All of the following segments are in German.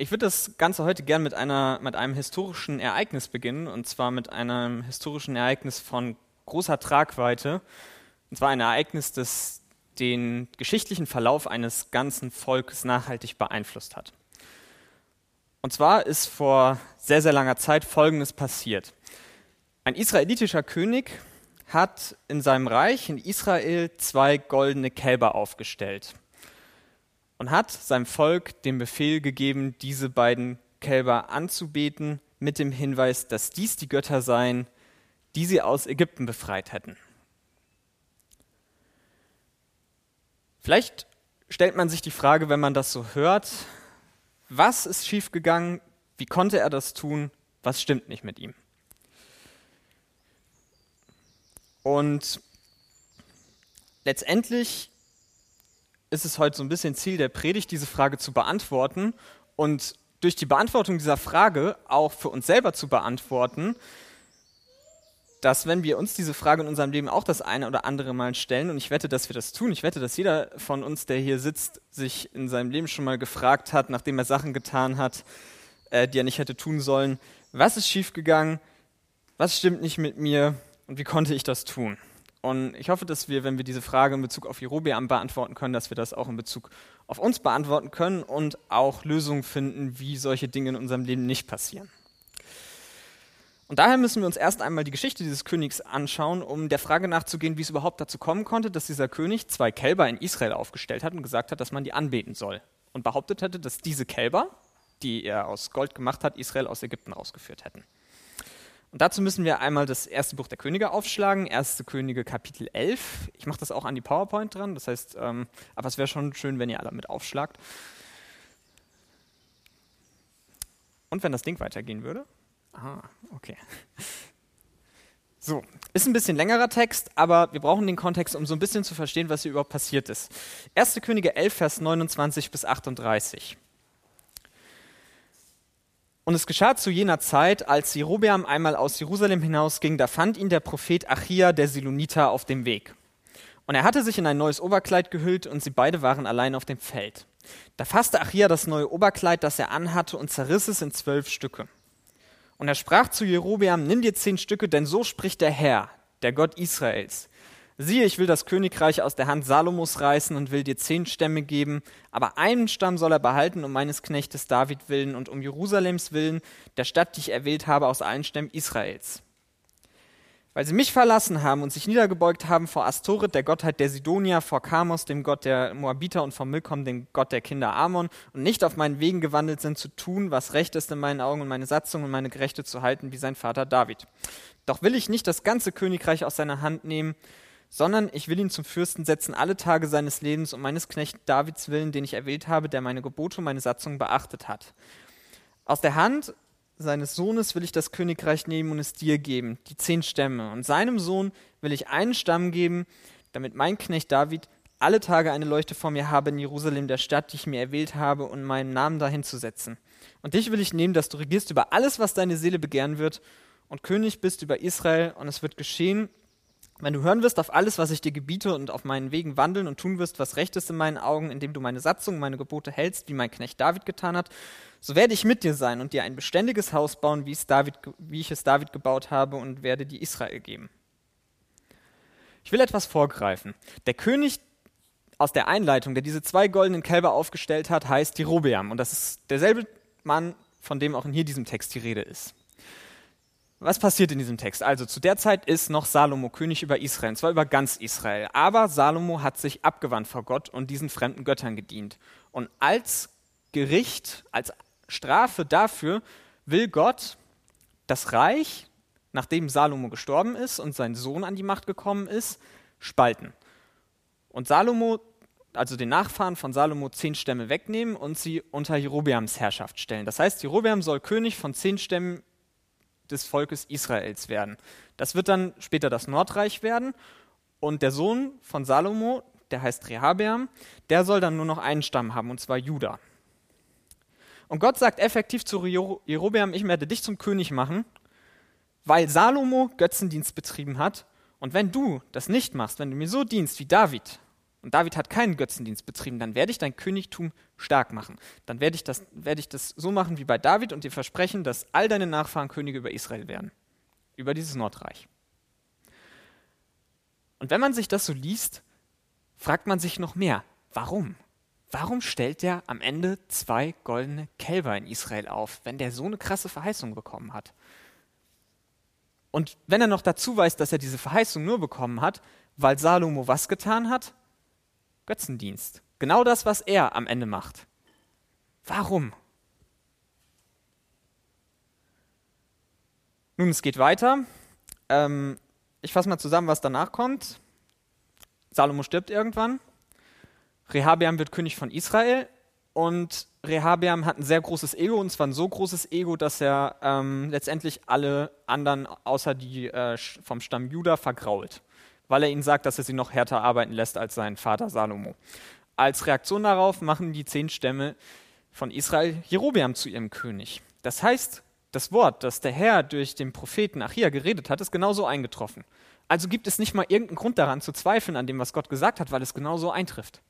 Ich würde das Ganze heute gern mit, einer, mit einem historischen Ereignis beginnen, und zwar mit einem historischen Ereignis von großer Tragweite. Und zwar ein Ereignis, das den geschichtlichen Verlauf eines ganzen Volkes nachhaltig beeinflusst hat. Und zwar ist vor sehr, sehr langer Zeit Folgendes passiert. Ein israelitischer König hat in seinem Reich in Israel zwei goldene Kälber aufgestellt und hat seinem Volk den Befehl gegeben, diese beiden Kälber anzubeten, mit dem Hinweis, dass dies die Götter seien, die sie aus Ägypten befreit hätten. Vielleicht stellt man sich die Frage, wenn man das so hört, was ist schiefgegangen, wie konnte er das tun, was stimmt nicht mit ihm? Und letztendlich ist es heute so ein bisschen Ziel der Predigt, diese Frage zu beantworten und durch die Beantwortung dieser Frage auch für uns selber zu beantworten, dass wenn wir uns diese Frage in unserem Leben auch das eine oder andere Mal stellen, und ich wette, dass wir das tun, ich wette, dass jeder von uns, der hier sitzt, sich in seinem Leben schon mal gefragt hat, nachdem er Sachen getan hat, äh, die er nicht hätte tun sollen, was ist schiefgegangen, was stimmt nicht mit mir und wie konnte ich das tun? Und ich hoffe, dass wir, wenn wir diese Frage in Bezug auf Jerobeam beantworten können, dass wir das auch in Bezug auf uns beantworten können und auch Lösungen finden, wie solche Dinge in unserem Leben nicht passieren. Und daher müssen wir uns erst einmal die Geschichte dieses Königs anschauen, um der Frage nachzugehen, wie es überhaupt dazu kommen konnte, dass dieser König zwei Kälber in Israel aufgestellt hat und gesagt hat, dass man die anbeten soll. Und behauptet hätte, dass diese Kälber, die er aus Gold gemacht hat, Israel aus Ägypten ausgeführt hätten. Und dazu müssen wir einmal das erste Buch der Könige aufschlagen, erste Könige Kapitel 11. Ich mache das auch an die PowerPoint dran, das heißt, ähm, aber es wäre schon schön, wenn ihr alle mit aufschlagt. Und wenn das Ding weitergehen würde. Aha, okay. So, ist ein bisschen längerer Text, aber wir brauchen den Kontext, um so ein bisschen zu verstehen, was hier überhaupt passiert ist. 1. Könige 11, Vers 29 bis 38. Und es geschah zu jener Zeit, als Jerobeam einmal aus Jerusalem hinausging, da fand ihn der Prophet Achia, der Siloniter, auf dem Weg. Und er hatte sich in ein neues Oberkleid gehüllt und sie beide waren allein auf dem Feld. Da fasste Achia das neue Oberkleid, das er anhatte, und zerriss es in zwölf Stücke. Und er sprach zu Jerobeam, nimm dir zehn Stücke, denn so spricht der Herr, der Gott Israels. Siehe, ich will das Königreich aus der Hand Salomos reißen und will dir zehn Stämme geben, aber einen Stamm soll er behalten um meines Knechtes David willen und um Jerusalems willen, der Stadt, die ich erwählt habe aus allen Stämmen Israels. Weil sie mich verlassen haben und sich niedergebeugt haben vor Astoret, der Gottheit der Sidonia, vor Kamos, dem Gott der Moabiter und vor Milkom, dem Gott der Kinder Amon, und nicht auf meinen Wegen gewandelt sind, zu tun, was recht ist in meinen Augen und meine Satzung und meine Gerechte zu halten, wie sein Vater David. Doch will ich nicht das ganze Königreich aus seiner Hand nehmen, sondern ich will ihn zum Fürsten setzen alle Tage seines Lebens um meines Knechts Davids willen, den ich erwählt habe, der meine Gebote und meine Satzungen beachtet hat. Aus der Hand seines Sohnes will ich das Königreich nehmen und es dir geben, die zehn Stämme. Und seinem Sohn will ich einen Stamm geben, damit mein Knecht David alle Tage eine Leuchte vor mir habe in Jerusalem, der Stadt, die ich mir erwählt habe, und meinen Namen dahin zu setzen. Und dich will ich nehmen, dass du regierst über alles, was deine Seele begehren wird, und König bist über Israel, und es wird geschehen, wenn du hören wirst auf alles, was ich dir gebiete und auf meinen Wegen wandeln und tun wirst, was recht ist in meinen Augen, indem du meine Satzung, meine Gebote hältst, wie mein Knecht David getan hat, so werde ich mit dir sein und dir ein beständiges Haus bauen, wie, David, wie ich es David gebaut habe und werde dir Israel geben. Ich will etwas vorgreifen. Der König aus der Einleitung, der diese zwei goldenen Kälber aufgestellt hat, heißt Jerobeam. Und das ist derselbe Mann, von dem auch in hier diesem Text die Rede ist. Was passiert in diesem Text? Also zu der Zeit ist noch Salomo König über Israel, und zwar über ganz Israel. Aber Salomo hat sich abgewandt vor Gott und diesen fremden Göttern gedient. Und als Gericht, als Strafe dafür will Gott das Reich, nachdem Salomo gestorben ist und sein Sohn an die Macht gekommen ist, spalten. Und Salomo, also den Nachfahren von Salomo, zehn Stämme wegnehmen und sie unter Jerobeams Herrschaft stellen. Das heißt, Jerobeam soll König von zehn Stämmen des Volkes Israels werden. Das wird dann später das Nordreich werden und der Sohn von Salomo, der heißt Rehabeam, der soll dann nur noch einen Stamm haben, und zwar Juda. Und Gott sagt effektiv zu Jerobeam, ich werde dich zum König machen, weil Salomo Götzendienst betrieben hat. Und wenn du das nicht machst, wenn du mir so dienst wie David, und David hat keinen Götzendienst betrieben, dann werde ich dein Königtum stark machen. Dann werde ich, das, werde ich das so machen wie bei David und dir versprechen, dass all deine Nachfahren Könige über Israel werden. Über dieses Nordreich. Und wenn man sich das so liest, fragt man sich noch mehr, warum? Warum stellt der am Ende zwei goldene Kälber in Israel auf, wenn der so eine krasse Verheißung bekommen hat? Und wenn er noch dazu weiß, dass er diese Verheißung nur bekommen hat, weil Salomo was getan hat? Götzendienst. Genau das, was er am Ende macht. Warum? Nun, es geht weiter. Ähm, ich fasse mal zusammen, was danach kommt. Salomo stirbt irgendwann. Rehabeam wird König von Israel. Und Rehabeam hat ein sehr großes Ego, und zwar ein so großes Ego, dass er ähm, letztendlich alle anderen außer die äh, vom Stamm Juda vergrault weil er ihnen sagt, dass er sie noch härter arbeiten lässt als sein Vater Salomo. Als Reaktion darauf machen die zehn Stämme von Israel Jerobeam zu ihrem König. Das heißt, das Wort, das der Herr durch den Propheten Achia geredet hat, ist genauso eingetroffen. Also gibt es nicht mal irgendeinen Grund daran zu zweifeln an dem, was Gott gesagt hat, weil es genauso eintrifft.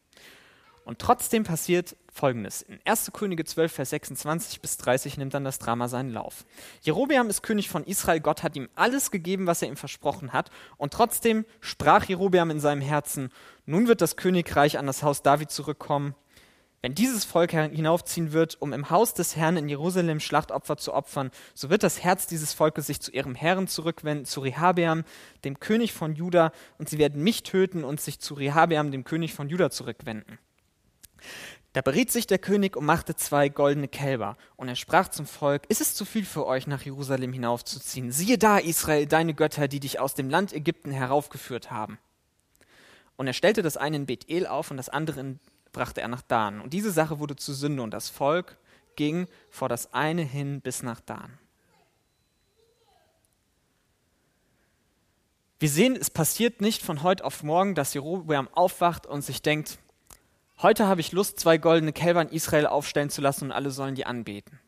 Und trotzdem passiert Folgendes. In 1. Könige 12, Vers 26 bis 30 nimmt dann das Drama seinen Lauf. Jerobeam ist König von Israel, Gott hat ihm alles gegeben, was er ihm versprochen hat. Und trotzdem sprach Jerobeam in seinem Herzen, nun wird das Königreich an das Haus David zurückkommen. Wenn dieses Volk hinaufziehen wird, um im Haus des Herrn in Jerusalem Schlachtopfer zu opfern, so wird das Herz dieses Volkes sich zu ihrem Herrn zurückwenden, zu Rehabeam, dem König von Juda, und sie werden mich töten und sich zu Rehabeam, dem König von Juda, zurückwenden. Da beriet sich der König und machte zwei goldene Kälber. Und er sprach zum Volk, ist es zu viel für euch, nach Jerusalem hinaufzuziehen? Siehe da, Israel, deine Götter, die dich aus dem Land Ägypten heraufgeführt haben. Und er stellte das eine in Bethel auf und das andere brachte er nach Dan. Und diese Sache wurde zu Sünde und das Volk ging vor das eine hin bis nach Dan. Wir sehen, es passiert nicht von heute auf morgen, dass Jerobeam aufwacht und sich denkt, Heute habe ich Lust, zwei goldene Kälber in Israel aufstellen zu lassen und alle sollen die anbeten.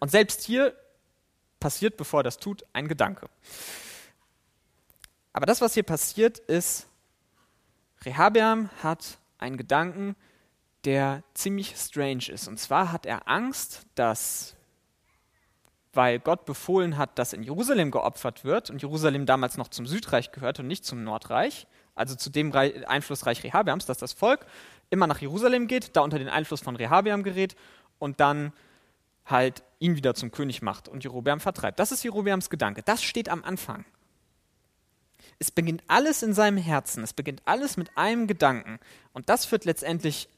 Und selbst hier passiert, bevor er das tut, ein Gedanke. Aber das, was hier passiert, ist, Rehabeam hat einen Gedanken, der ziemlich strange ist. Und zwar hat er Angst, dass, weil Gott befohlen hat, dass in Jerusalem geopfert wird und Jerusalem damals noch zum Südreich gehört und nicht zum Nordreich, also zu dem Einflussreich Rehabeams, dass das Volk immer nach Jerusalem geht, da unter den Einfluss von Rehabeam gerät und dann halt ihn wieder zum König macht und Jerobeam vertreibt. Das ist Jerobeams Gedanke. Das steht am Anfang. Es beginnt alles in seinem Herzen. Es beginnt alles mit einem Gedanken. Und das führt letztendlich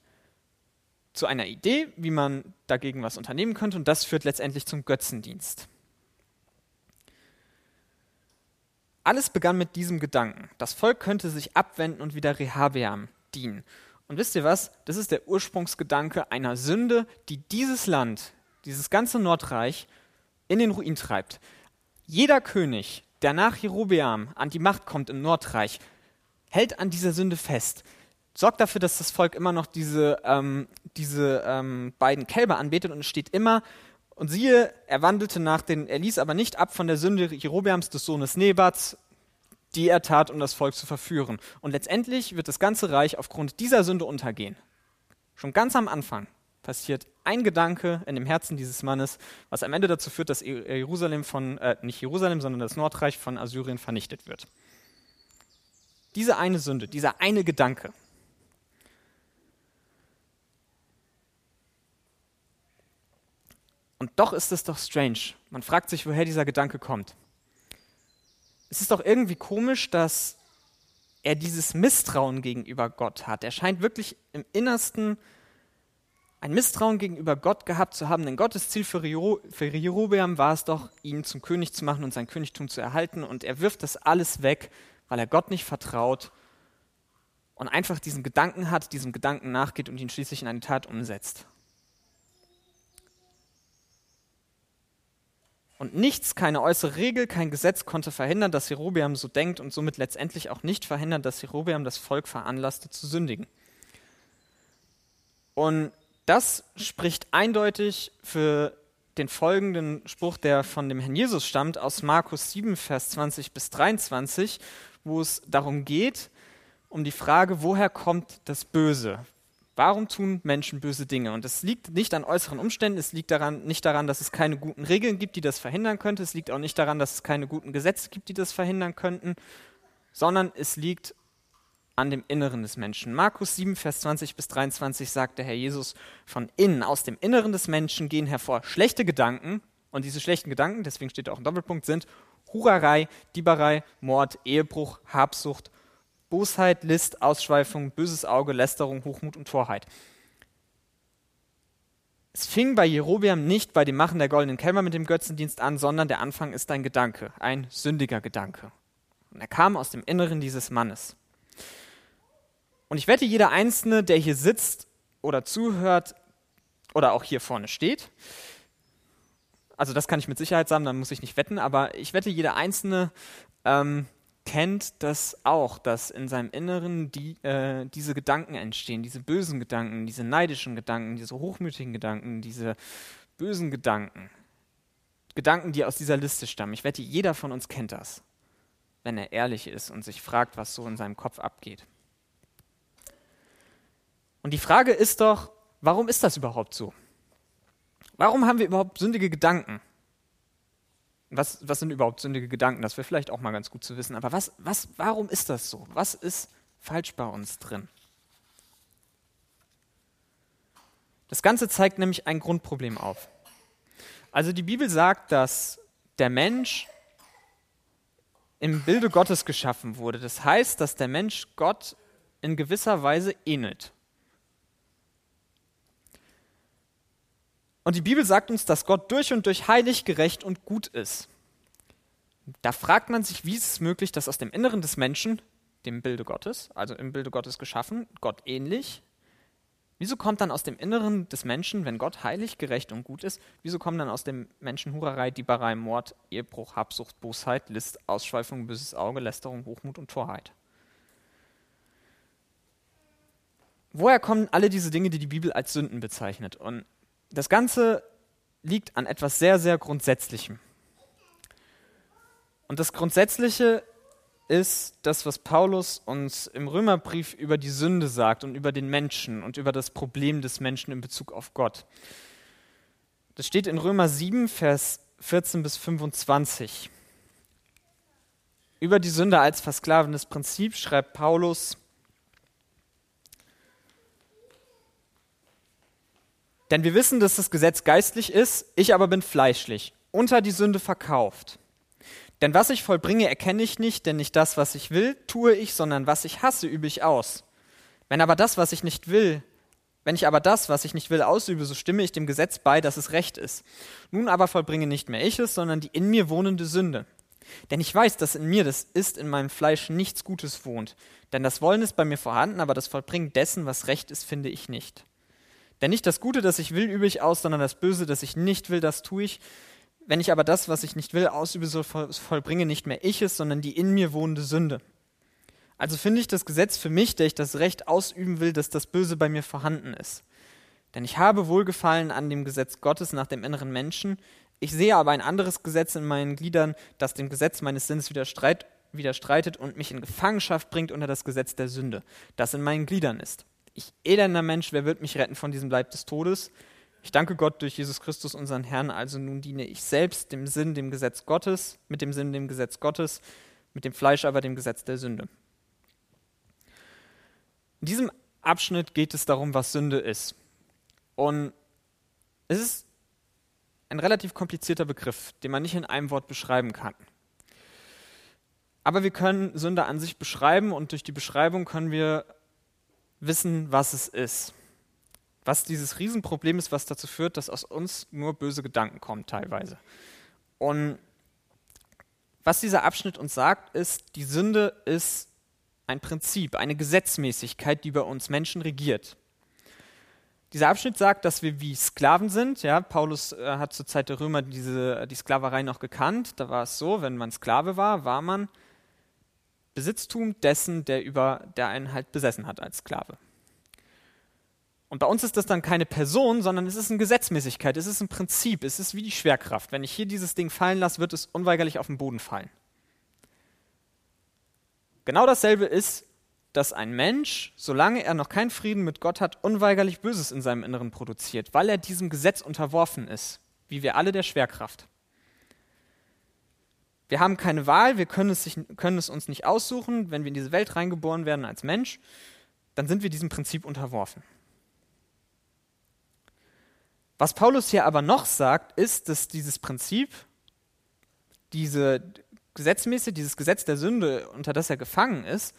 zu einer Idee, wie man dagegen was unternehmen könnte. Und das führt letztendlich zum Götzendienst. Alles begann mit diesem Gedanken. Das Volk könnte sich abwenden und wieder Rehabeam dienen. Und wisst ihr was? Das ist der Ursprungsgedanke einer Sünde, die dieses Land, dieses ganze Nordreich in den Ruin treibt. Jeder König, der nach Jerobeam an die Macht kommt im Nordreich, hält an dieser Sünde fest, sorgt dafür, dass das Volk immer noch diese, ähm, diese ähm, beiden Kälber anbetet und steht immer und siehe, er wandelte nach den, er ließ aber nicht ab von der Sünde Jerobeams des Sohnes Nebats, die er tat, um das Volk zu verführen. Und letztendlich wird das ganze Reich aufgrund dieser Sünde untergehen. Schon ganz am Anfang passiert ein Gedanke in dem Herzen dieses Mannes, was am Ende dazu führt, dass Jerusalem von, äh, nicht Jerusalem, sondern das Nordreich von Assyrien vernichtet wird. Diese eine Sünde, dieser eine Gedanke, Und doch ist es doch strange. Man fragt sich, woher dieser Gedanke kommt. Es ist doch irgendwie komisch, dass er dieses Misstrauen gegenüber Gott hat. Er scheint wirklich im Innersten ein Misstrauen gegenüber Gott gehabt zu haben, denn Gottes Ziel für, Jerobeam war es doch, ihn zum König zu machen und sein Königtum zu erhalten. Und er wirft das alles weg, weil er Gott nicht vertraut und einfach diesen Gedanken hat, diesem Gedanken nachgeht und ihn schließlich in eine Tat umsetzt. Und nichts, keine äußere Regel, kein Gesetz konnte verhindern, dass Jerobeam so denkt und somit letztendlich auch nicht verhindern, dass Jerobeam das Volk veranlasste zu sündigen. Und das spricht eindeutig für den folgenden Spruch, der von dem Herrn Jesus stammt, aus Markus 7, Vers 20 bis 23, wo es darum geht, um die Frage, woher kommt das Böse? Warum tun Menschen böse Dinge? Und es liegt nicht an äußeren Umständen, es liegt daran, nicht daran, dass es keine guten Regeln gibt, die das verhindern könnte, es liegt auch nicht daran, dass es keine guten Gesetze gibt, die das verhindern könnten, sondern es liegt an dem Inneren des Menschen. Markus 7, Vers 20 bis 23 sagt der Herr Jesus, von innen, aus dem Inneren des Menschen gehen hervor schlechte Gedanken, und diese schlechten Gedanken, deswegen steht auch ein Doppelpunkt, sind Hurerei, Dieberei, Mord, Ehebruch, Habsucht, Bosheit, List, Ausschweifung, böses Auge, Lästerung, Hochmut und Torheit. Es fing bei Jerobeam nicht bei dem Machen der goldenen Kälber mit dem Götzendienst an, sondern der Anfang ist ein Gedanke, ein sündiger Gedanke. Und er kam aus dem Inneren dieses Mannes. Und ich wette, jeder Einzelne, der hier sitzt oder zuhört oder auch hier vorne steht, also das kann ich mit Sicherheit sagen, dann muss ich nicht wetten, aber ich wette, jeder Einzelne ähm, kennt das auch, dass in seinem Inneren die, äh, diese Gedanken entstehen, diese bösen Gedanken, diese neidischen Gedanken, diese hochmütigen Gedanken, diese bösen Gedanken. Gedanken, die aus dieser Liste stammen. Ich wette, jeder von uns kennt das, wenn er ehrlich ist und sich fragt, was so in seinem Kopf abgeht. Und die Frage ist doch, warum ist das überhaupt so? Warum haben wir überhaupt sündige Gedanken? Was, was sind überhaupt sündige Gedanken? Das wäre vielleicht auch mal ganz gut zu wissen. Aber was, was, warum ist das so? Was ist falsch bei uns drin? Das Ganze zeigt nämlich ein Grundproblem auf. Also die Bibel sagt, dass der Mensch im Bilde Gottes geschaffen wurde. Das heißt, dass der Mensch Gott in gewisser Weise ähnelt. Und die Bibel sagt uns, dass Gott durch und durch heilig, gerecht und gut ist. Da fragt man sich, wie ist es möglich, dass aus dem Inneren des Menschen, dem Bilde Gottes, also im Bilde Gottes geschaffen, Gott ähnlich, wieso kommt dann aus dem Inneren des Menschen, wenn Gott heilig, gerecht und gut ist, wieso kommen dann aus dem Menschen Hurerei, Dieberei, Mord, Ehebruch, Habsucht, Bosheit, List, Ausschweifung, böses Auge, Lästerung, Hochmut und Torheit? Woher kommen alle diese Dinge, die die Bibel als Sünden bezeichnet? Und das Ganze liegt an etwas sehr, sehr Grundsätzlichem. Und das Grundsätzliche ist das, was Paulus uns im Römerbrief über die Sünde sagt und über den Menschen und über das Problem des Menschen in Bezug auf Gott. Das steht in Römer 7, Vers 14 bis 25. Über die Sünde als versklavendes Prinzip schreibt Paulus, Denn wir wissen, dass das Gesetz geistlich ist, ich aber bin fleischlich, unter die Sünde verkauft. Denn was ich vollbringe, erkenne ich nicht, denn nicht das, was ich will, tue ich, sondern was ich hasse, übe ich aus. Wenn aber das, was ich nicht will, wenn ich aber das, was ich nicht will, ausübe, so stimme ich dem Gesetz bei, dass es recht ist. Nun aber vollbringe nicht mehr ich es, sondern die in mir wohnende Sünde. Denn ich weiß, dass in mir, das ist in meinem Fleisch, nichts Gutes wohnt. Denn das Wollen ist bei mir vorhanden, aber das Vollbringen dessen, was recht ist, finde ich nicht. Denn nicht das Gute, das ich will, übe ich aus, sondern das Böse, das ich nicht will, das tue ich. Wenn ich aber das, was ich nicht will, ausübe, so vollbringe nicht mehr ich es, sondern die in mir wohnende Sünde. Also finde ich das Gesetz für mich, der ich das Recht ausüben will, dass das Böse bei mir vorhanden ist. Denn ich habe Wohlgefallen an dem Gesetz Gottes nach dem inneren Menschen. Ich sehe aber ein anderes Gesetz in meinen Gliedern, das dem Gesetz meines Sinnes widerstreitet und mich in Gefangenschaft bringt unter das Gesetz der Sünde, das in meinen Gliedern ist ich elender Mensch, wer wird mich retten von diesem Leib des Todes? Ich danke Gott durch Jesus Christus, unseren Herrn, also nun diene ich selbst dem Sinn, dem Gesetz Gottes, mit dem Sinn, dem Gesetz Gottes, mit dem Fleisch aber dem Gesetz der Sünde. In diesem Abschnitt geht es darum, was Sünde ist. Und es ist ein relativ komplizierter Begriff, den man nicht in einem Wort beschreiben kann. Aber wir können Sünde an sich beschreiben und durch die Beschreibung können wir wissen, was es ist. Was dieses Riesenproblem ist, was dazu führt, dass aus uns nur böse Gedanken kommen teilweise. Und was dieser Abschnitt uns sagt, ist, die Sünde ist ein Prinzip, eine Gesetzmäßigkeit, die bei uns Menschen regiert. Dieser Abschnitt sagt, dass wir wie Sklaven sind. Ja, Paulus äh, hat zur Zeit der Römer diese, die Sklaverei noch gekannt. Da war es so, wenn man Sklave war, war man Besitztum dessen, der, über, der einen halt besessen hat als Sklave. Und bei uns ist das dann keine Person, sondern es ist eine Gesetzmäßigkeit, es ist ein Prinzip, es ist wie die Schwerkraft. Wenn ich hier dieses Ding fallen lasse, wird es unweigerlich auf den Boden fallen. Genau dasselbe ist dass ein Mensch, solange er noch keinen Frieden mit Gott hat, unweigerlich Böses in seinem Inneren produziert, weil er diesem Gesetz unterworfen ist, wie wir alle der Schwerkraft. Wir haben keine Wahl, wir können es, sich, können es uns nicht aussuchen. Wenn wir in diese Welt reingeboren werden als Mensch, dann sind wir diesem Prinzip unterworfen. Was Paulus hier aber noch sagt, ist, dass dieses Prinzip, diese gesetzmäßig, dieses Gesetz der Sünde, unter das er gefangen ist,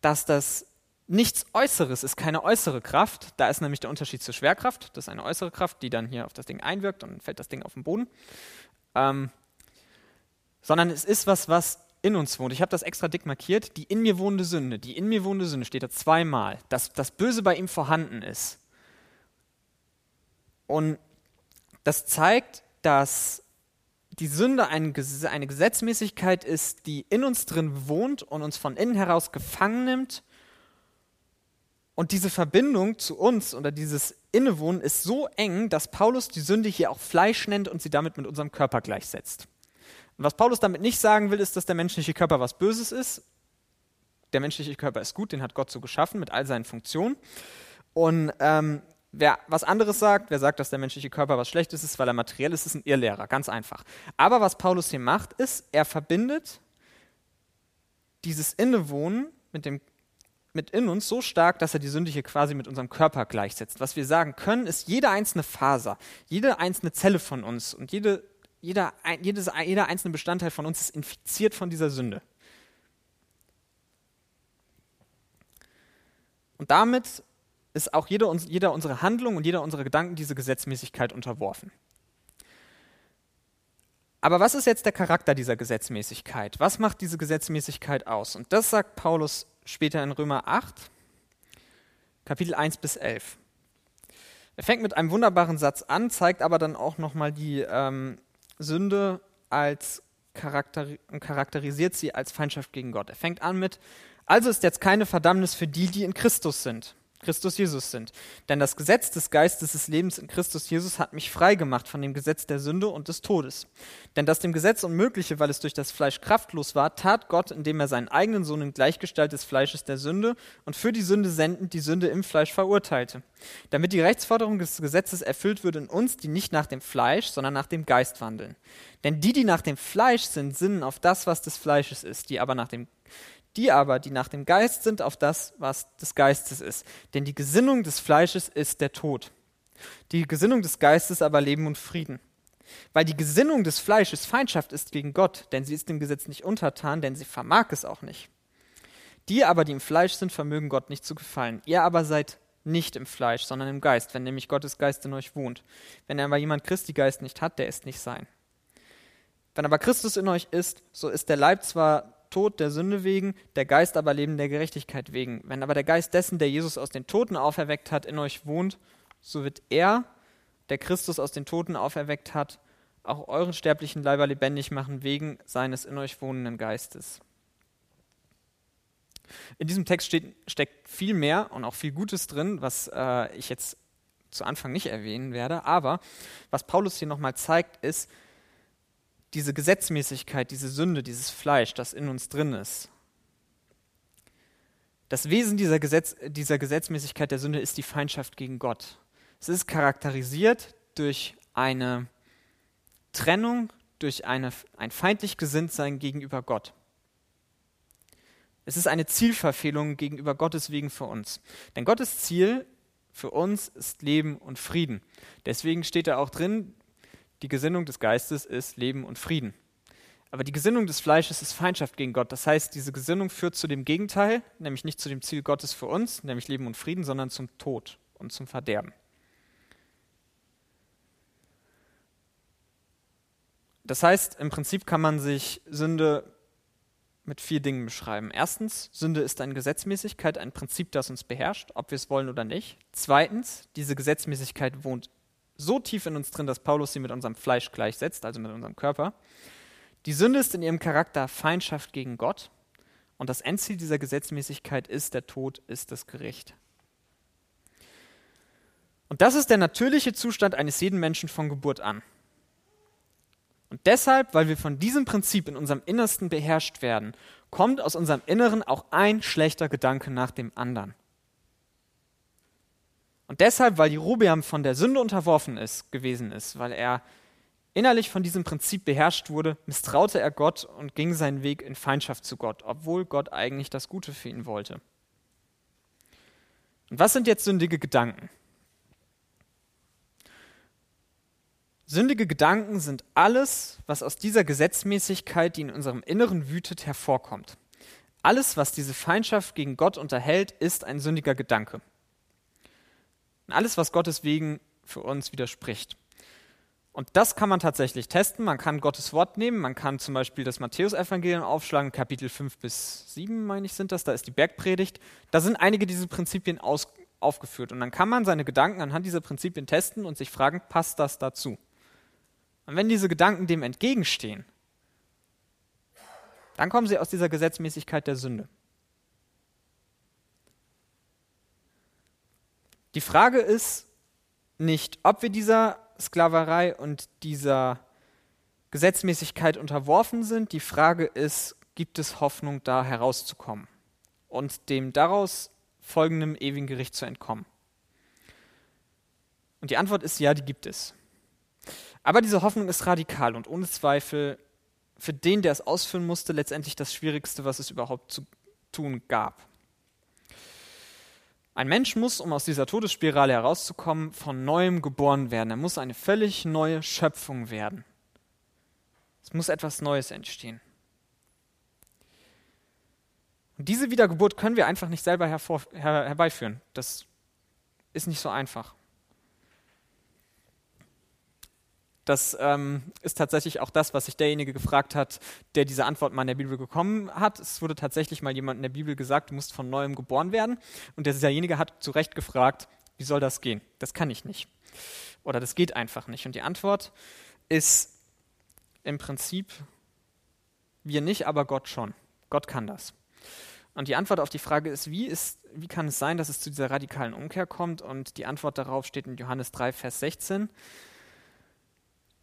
dass das nichts Äußeres ist, keine äußere Kraft. Da ist nämlich der Unterschied zur Schwerkraft. Das ist eine äußere Kraft, die dann hier auf das Ding einwirkt und fällt das Ding auf den Boden. Ähm, sondern es ist was, was in uns wohnt. Ich habe das extra dick markiert. Die in mir wohnende Sünde. Die in mir wohnende Sünde steht da zweimal. Dass das Böse bei ihm vorhanden ist. Und das zeigt, dass die Sünde eine, Gesetzmäßigkeit ist, die in uns drin wohnt und uns von innen heraus gefangen nimmt. Und diese Verbindung zu uns oder dieses Innewohnen ist so eng, dass Paulus die Sünde hier auch Fleisch nennt und sie damit mit unserem Körper gleichsetzt. Was Paulus damit nicht sagen will, ist, dass der menschliche Körper was Böses ist. Der menschliche Körper ist gut, den hat Gott so geschaffen mit all seinen Funktionen. Und ähm, Wer was anderes sagt, wer sagt, dass der menschliche Körper was Schlechtes ist, weil er materiell ist, ist ein Irrlehrer, ganz einfach. Aber was Paulus hier macht, ist, er verbindet dieses Innewohnen mit, dem, mit in uns so stark, dass er die Sünde hier quasi mit unserem Körper gleichsetzt. Was wir sagen können, ist, jede einzelne Faser, jede einzelne Zelle von uns und jede, jeder, jedes, jeder einzelne Bestandteil von uns ist infiziert von dieser Sünde. Und damit ist auch jede, jeder unserer Handlung und jeder unserer Gedanken diese Gesetzmäßigkeit unterworfen. Aber was ist jetzt der Charakter dieser Gesetzmäßigkeit? Was macht diese Gesetzmäßigkeit aus? Und das sagt Paulus später in Römer 8, Kapitel 1 bis 11. Er fängt mit einem wunderbaren Satz an, zeigt aber dann auch nochmal die ähm, Sünde als charakter charakterisiert sie als Feindschaft gegen Gott. Er fängt an mit, also ist jetzt keine Verdammnis für die, die in Christus sind. Christus Jesus sind. Denn das Gesetz des Geistes des Lebens in Christus Jesus hat mich frei gemacht von dem Gesetz der Sünde und des Todes. Denn das dem Gesetz Unmögliche, weil es durch das Fleisch kraftlos war, tat Gott, indem er seinen eigenen Sohn in Gleichgestalt des Fleisches der Sünde und für die Sünde sendend die Sünde im Fleisch verurteilte. Damit die Rechtsforderung des Gesetzes erfüllt wird in uns, die nicht nach dem Fleisch, sondern nach dem Geist wandeln. Denn die, die nach dem Fleisch sind, sinnen auf das, was des Fleisches ist, die aber nach dem die aber, die nach dem Geist sind, auf das, was des Geistes ist. Denn die Gesinnung des Fleisches ist der Tod. Die Gesinnung des Geistes aber Leben und Frieden. Weil die Gesinnung des Fleisches Feindschaft ist gegen Gott, denn sie ist dem Gesetz nicht untertan, denn sie vermag es auch nicht. Die aber, die im Fleisch sind, vermögen Gott nicht zu gefallen. Ihr aber seid nicht im Fleisch, sondern im Geist, wenn nämlich Gottes Geist in euch wohnt. Wenn aber jemand Christi Geist nicht hat, der ist nicht sein. Wenn aber Christus in euch ist, so ist der Leib zwar Tod der Sünde wegen, der Geist aber Leben der Gerechtigkeit wegen. Wenn aber der Geist dessen, der Jesus aus den Toten auferweckt hat, in euch wohnt, so wird er, der Christus aus den Toten auferweckt hat, auch euren sterblichen Leiber lebendig machen wegen seines in euch wohnenden Geistes. In diesem Text steht, steckt viel mehr und auch viel Gutes drin, was äh, ich jetzt zu Anfang nicht erwähnen werde. Aber was Paulus hier nochmal zeigt, ist, diese Gesetzmäßigkeit, diese Sünde, dieses Fleisch, das in uns drin ist. Das Wesen dieser, Gesetz, dieser Gesetzmäßigkeit der Sünde ist die Feindschaft gegen Gott. Es ist charakterisiert durch eine Trennung, durch eine, ein feindlich Gesinntsein gegenüber Gott. Es ist eine Zielverfehlung gegenüber Gottes Wegen für uns. Denn Gottes Ziel für uns ist Leben und Frieden. Deswegen steht da auch drin, die Gesinnung des Geistes ist Leben und Frieden. Aber die Gesinnung des Fleisches ist Feindschaft gegen Gott. Das heißt, diese Gesinnung führt zu dem Gegenteil, nämlich nicht zu dem Ziel Gottes für uns, nämlich Leben und Frieden, sondern zum Tod und zum Verderben. Das heißt, im Prinzip kann man sich Sünde mit vier Dingen beschreiben. Erstens, Sünde ist eine Gesetzmäßigkeit, ein Prinzip, das uns beherrscht, ob wir es wollen oder nicht. Zweitens, diese Gesetzmäßigkeit wohnt so tief in uns drin, dass Paulus sie mit unserem Fleisch gleichsetzt, also mit unserem Körper. Die Sünde ist in ihrem Charakter Feindschaft gegen Gott und das Endziel dieser Gesetzmäßigkeit ist der Tod, ist das Gericht. Und das ist der natürliche Zustand eines jeden Menschen von Geburt an. Und deshalb, weil wir von diesem Prinzip in unserem Innersten beherrscht werden, kommt aus unserem Inneren auch ein schlechter Gedanke nach dem anderen. Und deshalb, weil Jerobeam von der Sünde unterworfen ist, gewesen ist, weil er innerlich von diesem Prinzip beherrscht wurde, misstraute er Gott und ging seinen Weg in Feindschaft zu Gott, obwohl Gott eigentlich das Gute für ihn wollte. Und was sind jetzt sündige Gedanken? Sündige Gedanken sind alles, was aus dieser Gesetzmäßigkeit, die in unserem Inneren wütet, hervorkommt. Alles, was diese Feindschaft gegen Gott unterhält, ist ein sündiger Gedanke. Und alles, was Gottes wegen für uns widerspricht. Und das kann man tatsächlich testen. Man kann Gottes Wort nehmen. Man kann zum Beispiel das Matthäusevangelium aufschlagen, Kapitel 5 bis 7, meine ich, sind das. Da ist die Bergpredigt. Da sind einige dieser Prinzipien aus, aufgeführt. Und dann kann man seine Gedanken anhand dieser Prinzipien testen und sich fragen, passt das dazu? Und wenn diese Gedanken dem entgegenstehen, dann kommen sie aus dieser Gesetzmäßigkeit der Sünde. Die Frage ist nicht, ob wir dieser Sklaverei und dieser Gesetzmäßigkeit unterworfen sind. Die Frage ist, gibt es Hoffnung, da herauszukommen und dem daraus folgenden ewigen Gericht zu entkommen? Und die Antwort ist ja, die gibt es. Aber diese Hoffnung ist radikal und ohne Zweifel für den, der es ausführen musste, letztendlich das Schwierigste, was es überhaupt zu tun gab. Ein Mensch muss, um aus dieser Todesspirale herauszukommen, von neuem geboren werden. Er muss eine völlig neue Schöpfung werden. Es muss etwas Neues entstehen. Und diese Wiedergeburt können wir einfach nicht selber her, herbeiführen. Das ist nicht so einfach. Das ähm, ist tatsächlich auch das, was sich derjenige gefragt hat, der diese Antwort mal in der Bibel bekommen hat. Es wurde tatsächlich mal jemand in der Bibel gesagt, du musst von neuem geboren werden. Und derjenige hat zu Recht gefragt, wie soll das gehen? Das kann ich nicht. Oder das geht einfach nicht. Und die Antwort ist im Prinzip, wir nicht, aber Gott schon. Gott kann das. Und die Antwort auf die Frage ist, wie, ist, wie kann es sein, dass es zu dieser radikalen Umkehr kommt? Und die Antwort darauf steht in Johannes 3, Vers 16.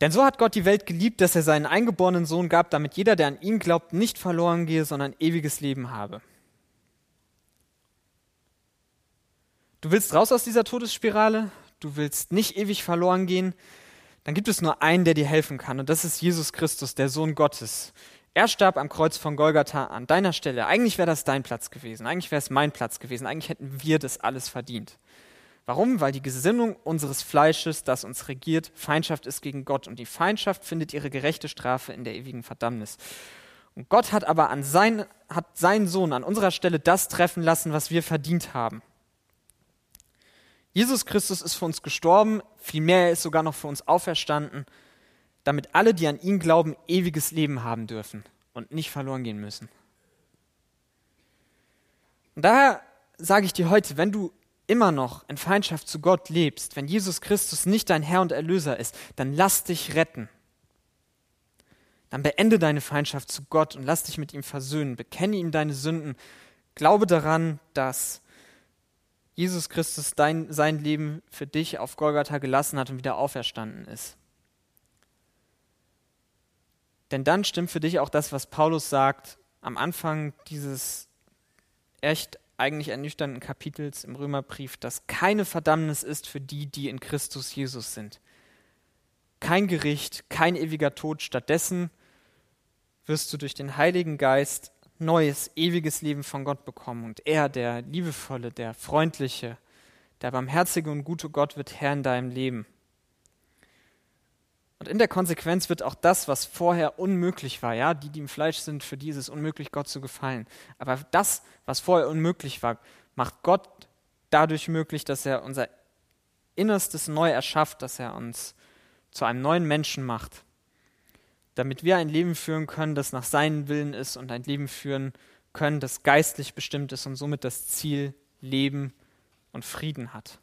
Denn so hat Gott die Welt geliebt, dass er seinen eingeborenen Sohn gab, damit jeder, der an ihn glaubt, nicht verloren gehe, sondern ewiges Leben habe. Du willst raus aus dieser Todesspirale, du willst nicht ewig verloren gehen, dann gibt es nur einen, der dir helfen kann, und das ist Jesus Christus, der Sohn Gottes. Er starb am Kreuz von Golgatha an deiner Stelle. Eigentlich wäre das dein Platz gewesen, eigentlich wäre es mein Platz gewesen, eigentlich hätten wir das alles verdient. Warum? Weil die Gesinnung unseres Fleisches, das uns regiert, Feindschaft ist gegen Gott und die Feindschaft findet ihre gerechte Strafe in der ewigen Verdammnis. Und Gott hat aber an sein, hat seinen Sohn an unserer Stelle das treffen lassen, was wir verdient haben. Jesus Christus ist für uns gestorben, vielmehr er ist sogar noch für uns auferstanden, damit alle, die an ihn glauben, ewiges Leben haben dürfen und nicht verloren gehen müssen. Und daher sage ich dir heute, wenn du immer noch in Feindschaft zu Gott lebst, wenn Jesus Christus nicht dein Herr und Erlöser ist, dann lass dich retten. Dann beende deine Feindschaft zu Gott und lass dich mit ihm versöhnen. Bekenne ihm deine Sünden. Glaube daran, dass Jesus Christus dein, sein Leben für dich auf Golgatha gelassen hat und wieder auferstanden ist. Denn dann stimmt für dich auch das, was Paulus sagt am Anfang dieses echt eigentlich ernüchternden Kapitels im Römerbrief, dass keine Verdammnis ist für die, die in Christus Jesus sind. Kein Gericht, kein ewiger Tod. Stattdessen wirst du durch den Heiligen Geist neues, ewiges Leben von Gott bekommen. Und er, der liebevolle, der freundliche, der barmherzige und gute Gott, wird Herr in deinem Leben. Und in der Konsequenz wird auch das, was vorher unmöglich war, ja, die, die im Fleisch sind, für die ist es unmöglich, Gott zu gefallen. Aber das, was vorher unmöglich war, macht Gott dadurch möglich, dass er unser Innerstes neu erschafft, dass er uns zu einem neuen Menschen macht, damit wir ein Leben führen können, das nach seinem Willen ist und ein Leben führen können, das geistlich bestimmt ist und somit das Ziel Leben und Frieden hat.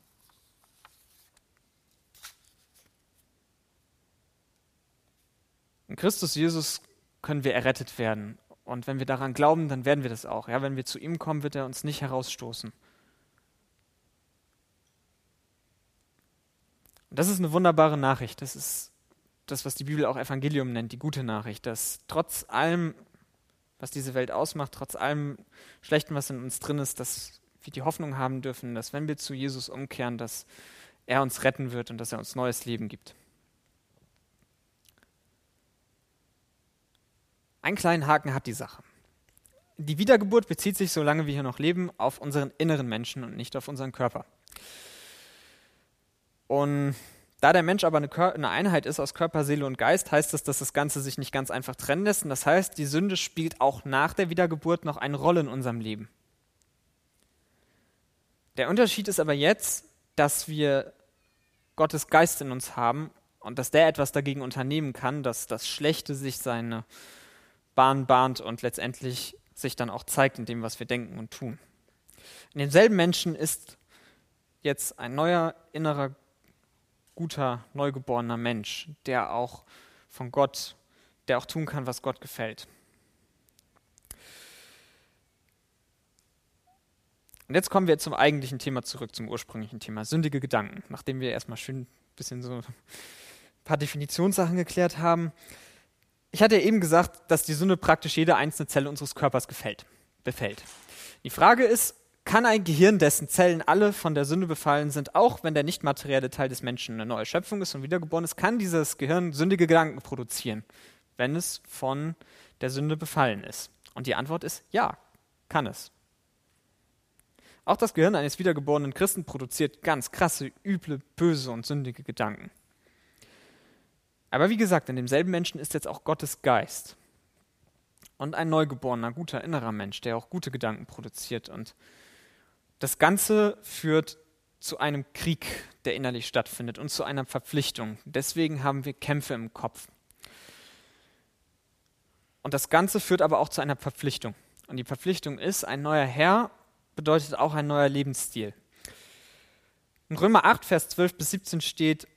In Christus Jesus können wir errettet werden. Und wenn wir daran glauben, dann werden wir das auch. Ja, wenn wir zu ihm kommen, wird er uns nicht herausstoßen. Und das ist eine wunderbare Nachricht. Das ist das, was die Bibel auch Evangelium nennt, die gute Nachricht, dass trotz allem, was diese Welt ausmacht, trotz allem Schlechten, was in uns drin ist, dass wir die Hoffnung haben dürfen, dass wenn wir zu Jesus umkehren, dass er uns retten wird und dass er uns neues Leben gibt. Einen kleinen Haken hat die Sache. Die Wiedergeburt bezieht sich, solange wir hier noch leben, auf unseren inneren Menschen und nicht auf unseren Körper. Und da der Mensch aber eine, Einheit ist aus Körper, Seele und Geist, heißt das, dass das Ganze sich nicht ganz einfach trennen lässt. Und das heißt, die Sünde spielt auch nach der Wiedergeburt noch eine Rolle in unserem Leben. Der Unterschied ist aber jetzt, dass wir Gottes Geist in uns haben und dass der etwas dagegen unternehmen kann, dass das Schlechte sich seine Bahn bahnt und letztendlich sich dann auch zeigt in dem, was wir denken und tun. In demselben Menschen ist jetzt ein neuer innerer guter, neugeborener Mensch, der auch von Gott, der auch tun kann, was Gott gefällt. Und jetzt kommen wir zum eigentlichen Thema zurück, zum ursprünglichen Thema, sündige Gedanken, nachdem wir erstmal schön ein bisschen so ein paar Definitionssachen geklärt haben. Ich hatte ja eben gesagt, dass die Sünde praktisch jede einzelne Zelle unseres Körpers gefällt, befällt. Die Frage ist, kann ein Gehirn, dessen Zellen alle von der Sünde befallen sind, auch wenn der nicht materielle Teil des Menschen eine neue Schöpfung ist und wiedergeboren ist, kann dieses Gehirn sündige Gedanken produzieren, wenn es von der Sünde befallen ist? Und die Antwort ist ja, kann es. Auch das Gehirn eines wiedergeborenen Christen produziert ganz krasse, üble, böse und sündige Gedanken. Aber wie gesagt, in demselben Menschen ist jetzt auch Gottes Geist. Und ein neugeborener, guter innerer Mensch, der auch gute Gedanken produziert und das Ganze führt zu einem Krieg, der innerlich stattfindet und zu einer Verpflichtung. Deswegen haben wir Kämpfe im Kopf. Und das Ganze führt aber auch zu einer Verpflichtung. Und die Verpflichtung ist, ein neuer Herr bedeutet auch ein neuer Lebensstil. In Römer 8, Vers 12 bis 17 steht,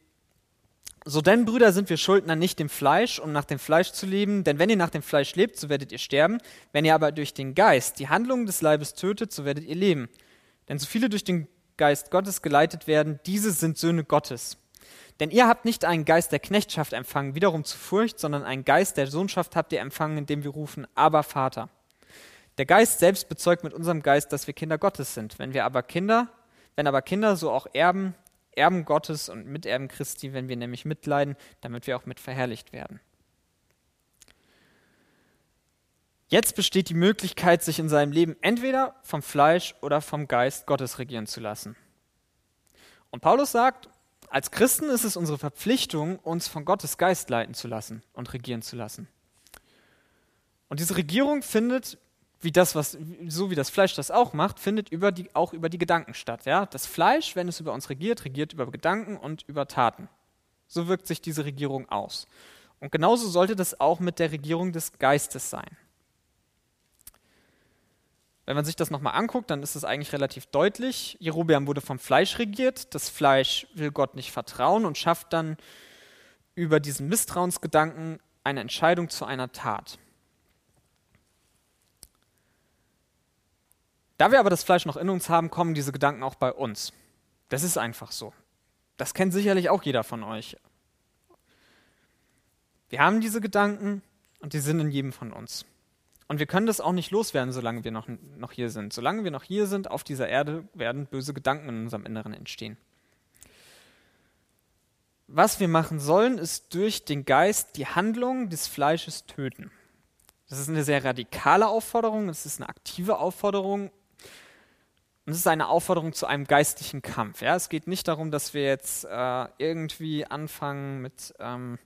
so denn, Brüder, sind wir Schuldner nicht dem Fleisch, um nach dem Fleisch zu leben, denn wenn ihr nach dem Fleisch lebt, so werdet ihr sterben. Wenn ihr aber durch den Geist die Handlungen des Leibes tötet, so werdet ihr leben. Denn so viele durch den Geist Gottes geleitet werden, diese sind Söhne Gottes. Denn ihr habt nicht einen Geist der Knechtschaft empfangen, wiederum zu Furcht, sondern einen Geist der Sohnschaft habt ihr empfangen, indem wir rufen, aber Vater. Der Geist selbst bezeugt mit unserem Geist, dass wir Kinder Gottes sind. Wenn wir aber Kinder, wenn aber Kinder, so auch Erben, Erben Gottes und Miterben Christi, wenn wir nämlich mitleiden, damit wir auch mit verherrlicht werden. Jetzt besteht die Möglichkeit, sich in seinem Leben entweder vom Fleisch oder vom Geist Gottes regieren zu lassen. Und Paulus sagt, als Christen ist es unsere Verpflichtung, uns von Gottes Geist leiten zu lassen und regieren zu lassen. Und diese Regierung findet, wie das, was, so wie das Fleisch das auch macht, findet über die, auch über die Gedanken statt. Ja? Das Fleisch, wenn es über uns regiert, regiert über Gedanken und über Taten. So wirkt sich diese Regierung aus. Und genauso sollte das auch mit der Regierung des Geistes sein. Wenn man sich das nochmal anguckt, dann ist es eigentlich relativ deutlich. Jerobeam wurde vom Fleisch regiert. Das Fleisch will Gott nicht vertrauen und schafft dann über diesen Misstrauensgedanken eine Entscheidung zu einer Tat. Da wir aber das Fleisch noch in uns haben, kommen diese Gedanken auch bei uns. Das ist einfach so. Das kennt sicherlich auch jeder von euch. Wir haben diese Gedanken und die sind in jedem von uns. Und wir können das auch nicht loswerden, solange wir noch, noch hier sind. Solange wir noch hier sind auf dieser Erde, werden böse Gedanken in unserem Inneren entstehen. Was wir machen sollen, ist durch den Geist die Handlung des Fleisches töten. Das ist eine sehr radikale Aufforderung, es ist eine aktive Aufforderung und es ist eine Aufforderung zu einem geistlichen Kampf. Ja? Es geht nicht darum, dass wir jetzt äh, irgendwie anfangen mit ähm,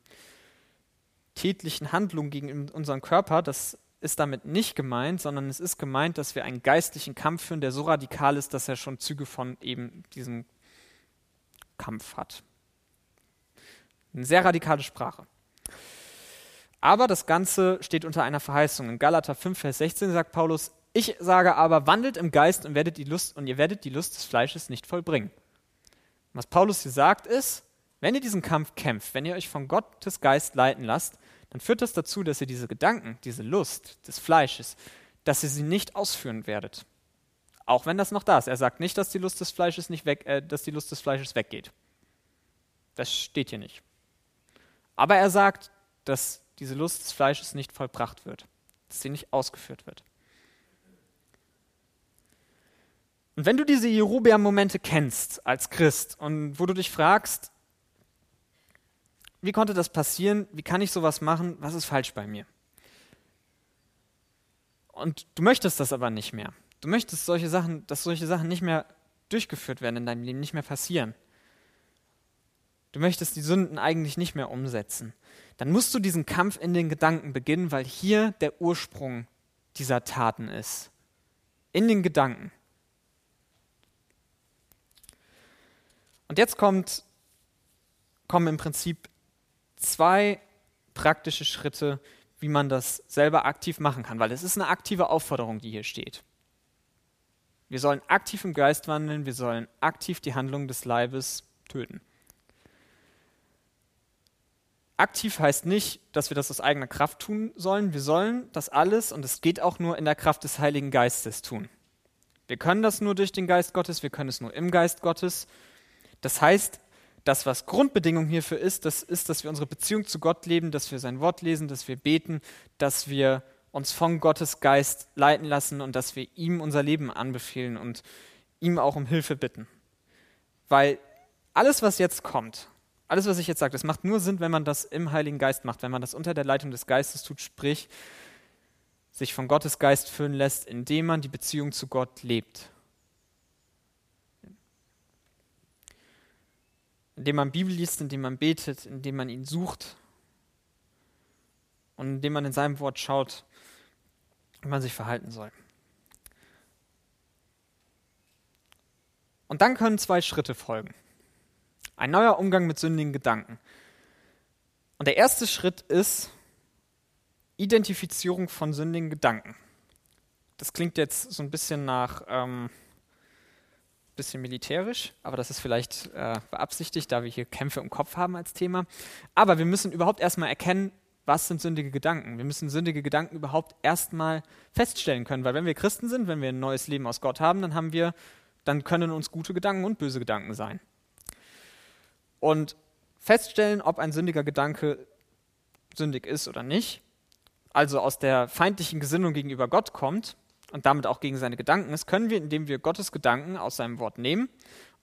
tätlichen Handlungen gegen unseren Körper. Das ist damit nicht gemeint, sondern es ist gemeint, dass wir einen geistlichen Kampf führen, der so radikal ist, dass er schon Züge von eben diesem Kampf hat. Eine sehr radikale Sprache. Aber das Ganze steht unter einer Verheißung. In Galater 5, Vers 16 sagt Paulus, ich sage aber, wandelt im Geist und, werdet die Lust, und ihr werdet die Lust des Fleisches nicht vollbringen. Was Paulus hier sagt ist, wenn ihr diesen Kampf kämpft, wenn ihr euch von Gottes Geist leiten lasst, dann führt das dazu, dass ihr diese Gedanken, diese Lust des Fleisches, dass ihr sie nicht ausführen werdet. Auch wenn das noch da ist. Er sagt nicht, dass die Lust des Fleisches nicht weg, äh, dass die Lust des Fleisches weggeht. Das steht hier nicht. Aber er sagt, dass diese Lust des Fleisches nicht vollbracht wird. dass sie nicht ausgeführt wird. Und wenn du diese Jerobeam-Momente kennst als Christ und wo du dich fragst, wie konnte das passieren, wie kann ich sowas machen, was ist falsch bei mir? Und du möchtest das aber nicht mehr. Du möchtest solche Sachen, dass solche Sachen nicht mehr durchgeführt werden in deinem Leben, nicht mehr passieren. Du möchtest die Sünden eigentlich nicht mehr umsetzen. Dann musst du diesen Kampf in den Gedanken beginnen, weil hier der Ursprung dieser Taten ist. In den Gedanken. Und jetzt kommt, kommen im Prinzip zwei praktische Schritte, wie man das selber aktiv machen kann, weil es ist eine aktive Aufforderung, die hier steht. Wir sollen aktiv im Geist wandeln, wir sollen aktiv die Handlung des Leibes töten. Aktiv heißt nicht, dass wir das aus eigener Kraft tun sollen. Wir sollen das alles, und es geht auch nur in der Kraft des Heiligen Geistes tun. Wir können das nur durch den Geist Gottes, wir können es nur im Geist Gottes. Das heißt, das, was Grundbedingung hierfür ist, das ist, dass wir unsere Beziehung zu Gott leben, dass wir sein Wort lesen, dass wir beten, dass wir uns von Gottes Geist leiten lassen und dass wir ihm unser Leben anbefehlen und ihm auch um Hilfe bitten. Weil alles, was jetzt kommt, alles, was ich jetzt sage, das macht nur Sinn, wenn man das im Heiligen Geist macht, wenn man das unter der Leitung des Geistes tut, sprich, sich von Gottes Geist füllen lässt, indem man die Beziehung zu Gott lebt. Indem man Bibel liest, indem man betet, indem man ihn sucht und indem man in seinem Wort schaut, wie man sich verhalten soll. Und dann können zwei Schritte folgen. Ein neuer Umgang mit sündigen Gedanken. Und der erste Schritt ist Identifizierung von sündigen Gedanken. Das klingt jetzt so ein bisschen nach ähm, bisschen militärisch, aber das ist vielleicht äh, beabsichtigt, da wir hier Kämpfe im Kopf haben als Thema. Aber wir müssen überhaupt erstmal erkennen, was sind sündige Gedanken. Wir müssen sündige Gedanken überhaupt erstmal feststellen können, weil wenn wir Christen sind, wenn wir ein neues Leben aus Gott haben, dann haben wir, dann können uns gute Gedanken und böse Gedanken sein. Und feststellen, ob ein sündiger Gedanke sündig ist oder nicht, also aus der feindlichen Gesinnung gegenüber Gott kommt, und damit auch gegen seine Gedanken ist, können wir, indem wir Gottes Gedanken aus seinem Wort nehmen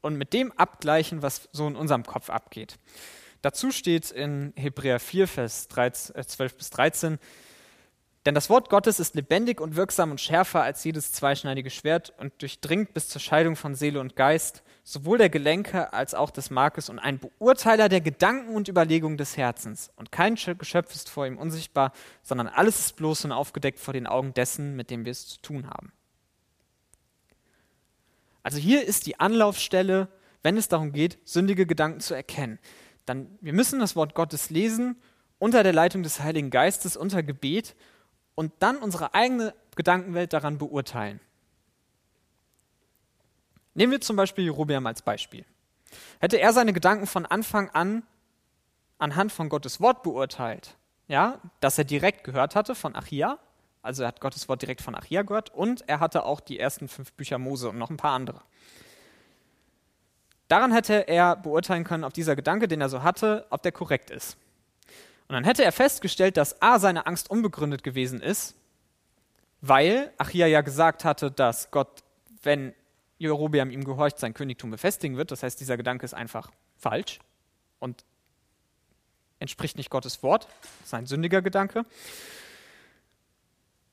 und mit dem abgleichen, was so in unserem Kopf abgeht. Dazu steht in Hebräer 4, Vers 13, 12 äh, bis 13, denn das Wort Gottes ist lebendig und wirksam und schärfer als jedes zweischneidige Schwert und durchdringt bis zur Scheidung von Seele und Geist, sowohl der Gelenke als auch des Markes und ein Beurteiler der Gedanken und Überlegungen des Herzens. Und kein Geschöpf ist vor ihm unsichtbar, sondern alles ist bloß und aufgedeckt vor den Augen dessen, mit dem wir es zu tun haben. Also hier ist die Anlaufstelle, wenn es darum geht, sündige Gedanken zu erkennen. Dann, wir müssen das Wort Gottes lesen unter der Leitung des Heiligen Geistes, unter Gebet und dann unsere eigene Gedankenwelt daran beurteilen. Nehmen wir zum Beispiel Jerobeam als Beispiel. Hätte er seine Gedanken von Anfang an anhand von Gottes Wort beurteilt, ja, dass er direkt gehört hatte von Achia, also er hat Gottes Wort direkt von Achia gehört und er hatte auch die ersten fünf Bücher Mose und noch ein paar andere. Daran hätte er beurteilen können, ob dieser Gedanke, den er so hatte, ob der korrekt ist. Und dann hätte er festgestellt, dass A, seine Angst unbegründet gewesen ist, weil Achia ja gesagt hatte, dass Gott, wenn Jerobeam ihm gehorcht, sein Königtum befestigen wird. Das heißt, dieser Gedanke ist einfach falsch und entspricht nicht Gottes Wort. Das ist ein sündiger Gedanke.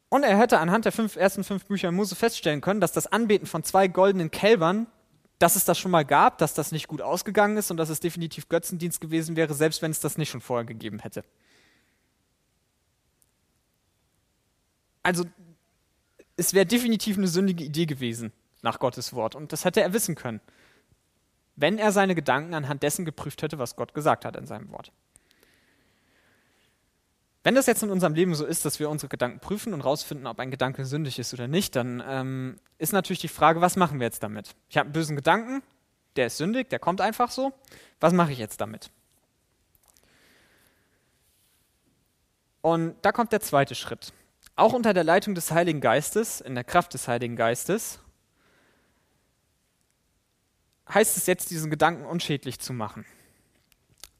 Und er hätte anhand der fünf, ersten fünf Bücher Mose feststellen können, dass das Anbeten von zwei goldenen Kälbern dass es das schon mal gab, dass das nicht gut ausgegangen ist und dass es definitiv Götzendienst gewesen wäre, selbst wenn es das nicht schon vorher gegeben hätte. Also es wäre definitiv eine sündige Idee gewesen nach Gottes Wort und das hätte er wissen können, wenn er seine Gedanken anhand dessen geprüft hätte, was Gott gesagt hat in seinem Wort. Wenn das jetzt in unserem Leben so ist, dass wir unsere Gedanken prüfen und rausfinden, ob ein Gedanke sündig ist oder nicht, dann ähm, ist natürlich die Frage, was machen wir jetzt damit? Ich habe einen bösen Gedanken, der ist sündig, der kommt einfach so. Was mache ich jetzt damit? Und da kommt der zweite Schritt. Auch unter der Leitung des Heiligen Geistes, in der Kraft des Heiligen Geistes, heißt es jetzt, diesen Gedanken unschädlich zu machen.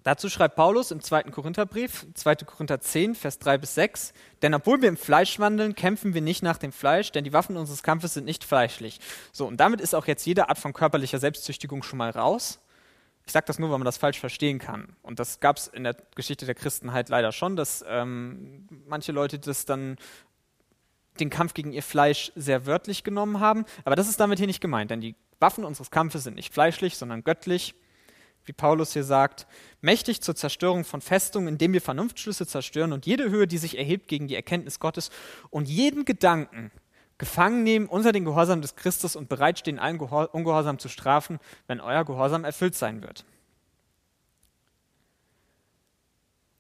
Dazu schreibt Paulus im 2. Korintherbrief, 2. Korinther 10, Vers 3 bis 6, denn obwohl wir im Fleisch wandeln, kämpfen wir nicht nach dem Fleisch, denn die Waffen unseres Kampfes sind nicht fleischlich. So, und damit ist auch jetzt jede Art von körperlicher Selbstzüchtigung schon mal raus. Ich sage das nur, weil man das falsch verstehen kann. Und das gab es in der Geschichte der Christenheit leider schon, dass ähm, manche Leute das dann den Kampf gegen ihr Fleisch sehr wörtlich genommen haben. Aber das ist damit hier nicht gemeint, denn die Waffen unseres Kampfes sind nicht fleischlich, sondern göttlich wie Paulus hier sagt, mächtig zur Zerstörung von Festungen, indem wir Vernunftschlüsse zerstören und jede Höhe, die sich erhebt gegen die Erkenntnis Gottes und jeden Gedanken gefangen nehmen unter den Gehorsam des Christus und bereitstehen, allen Ungehorsam zu strafen, wenn euer Gehorsam erfüllt sein wird.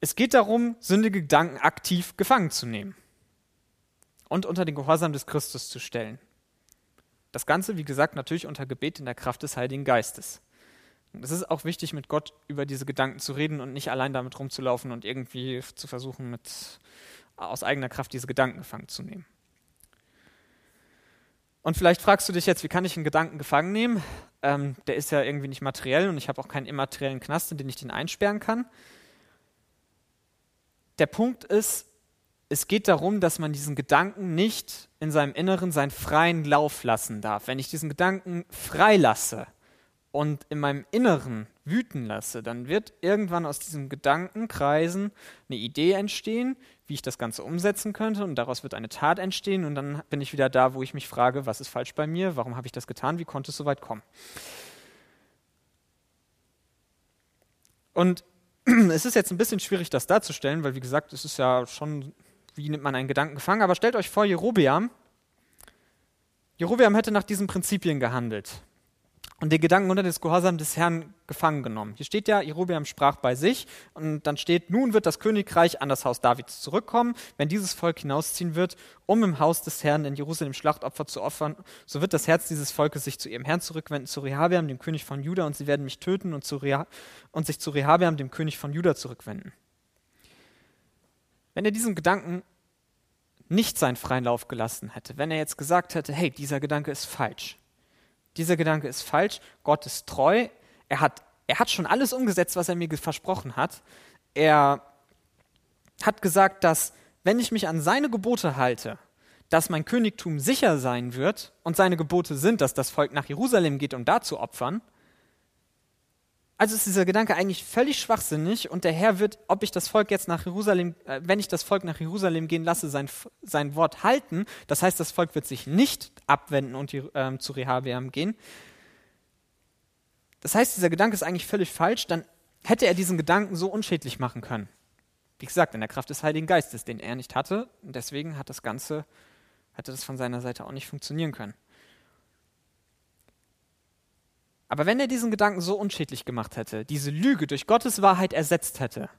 Es geht darum, sündige Gedanken aktiv gefangen zu nehmen und unter den Gehorsam des Christus zu stellen. Das Ganze, wie gesagt, natürlich unter Gebet in der Kraft des Heiligen Geistes. Es ist auch wichtig, mit Gott über diese Gedanken zu reden und nicht allein damit rumzulaufen und irgendwie zu versuchen, mit, aus eigener Kraft diese Gedanken gefangen zu nehmen. Und vielleicht fragst du dich jetzt, wie kann ich einen Gedanken gefangen nehmen? Ähm, der ist ja irgendwie nicht materiell und ich habe auch keinen immateriellen Knast, in den ich den einsperren kann. Der Punkt ist, es geht darum, dass man diesen Gedanken nicht in seinem Inneren seinen freien Lauf lassen darf. Wenn ich diesen Gedanken freilasse, und in meinem Inneren wüten lasse, dann wird irgendwann aus diesem Gedankenkreisen eine Idee entstehen, wie ich das Ganze umsetzen könnte und daraus wird eine Tat entstehen und dann bin ich wieder da, wo ich mich frage, was ist falsch bei mir, warum habe ich das getan, wie konnte es so weit kommen. Und es ist jetzt ein bisschen schwierig, das darzustellen, weil wie gesagt, es ist ja schon, wie nimmt man einen Gedanken gefangen, aber stellt euch vor, Jerobeam, Jerobeam hätte nach diesen Prinzipien gehandelt und den Gedanken unter des Gehorsams des Herrn gefangen genommen. Hier steht ja, Jerobeam sprach bei sich und dann steht, nun wird das Königreich an das Haus Davids zurückkommen. Wenn dieses Volk hinausziehen wird, um im Haus des Herrn in Jerusalem Schlachtopfer zu opfern, so wird das Herz dieses Volkes sich zu ihrem Herrn zurückwenden, zu Rehabeam, dem König von Juda, und sie werden mich töten und, zu Reha und sich zu Rehabeam, dem König von Juda, zurückwenden. Wenn er diesen Gedanken nicht seinen freien Lauf gelassen hätte, wenn er jetzt gesagt hätte, hey, dieser Gedanke ist falsch, dieser Gedanke ist falsch. Gott ist treu. Er hat, er hat schon alles umgesetzt, was er mir versprochen hat. Er hat gesagt, dass wenn ich mich an seine Gebote halte, dass mein Königtum sicher sein wird und seine Gebote sind, dass das Volk nach Jerusalem geht, um da zu opfern, also ist dieser Gedanke eigentlich völlig schwachsinnig und der Herr wird, ob ich das Volk jetzt nach Jerusalem, äh, wenn ich das Volk nach Jerusalem gehen lasse, sein, sein Wort halten. Das heißt, das Volk wird sich nicht abwenden und äh, zu Rehabeam gehen. Das heißt, dieser Gedanke ist eigentlich völlig falsch. Dann hätte er diesen Gedanken so unschädlich machen können. Wie gesagt, in der Kraft des Heiligen Geistes, den er nicht hatte. Und deswegen hat das Ganze, hätte das von seiner Seite auch nicht funktionieren können. Aber wenn er diesen Gedanken so unschädlich gemacht hätte, diese Lüge durch Gottes Wahrheit ersetzt hätte,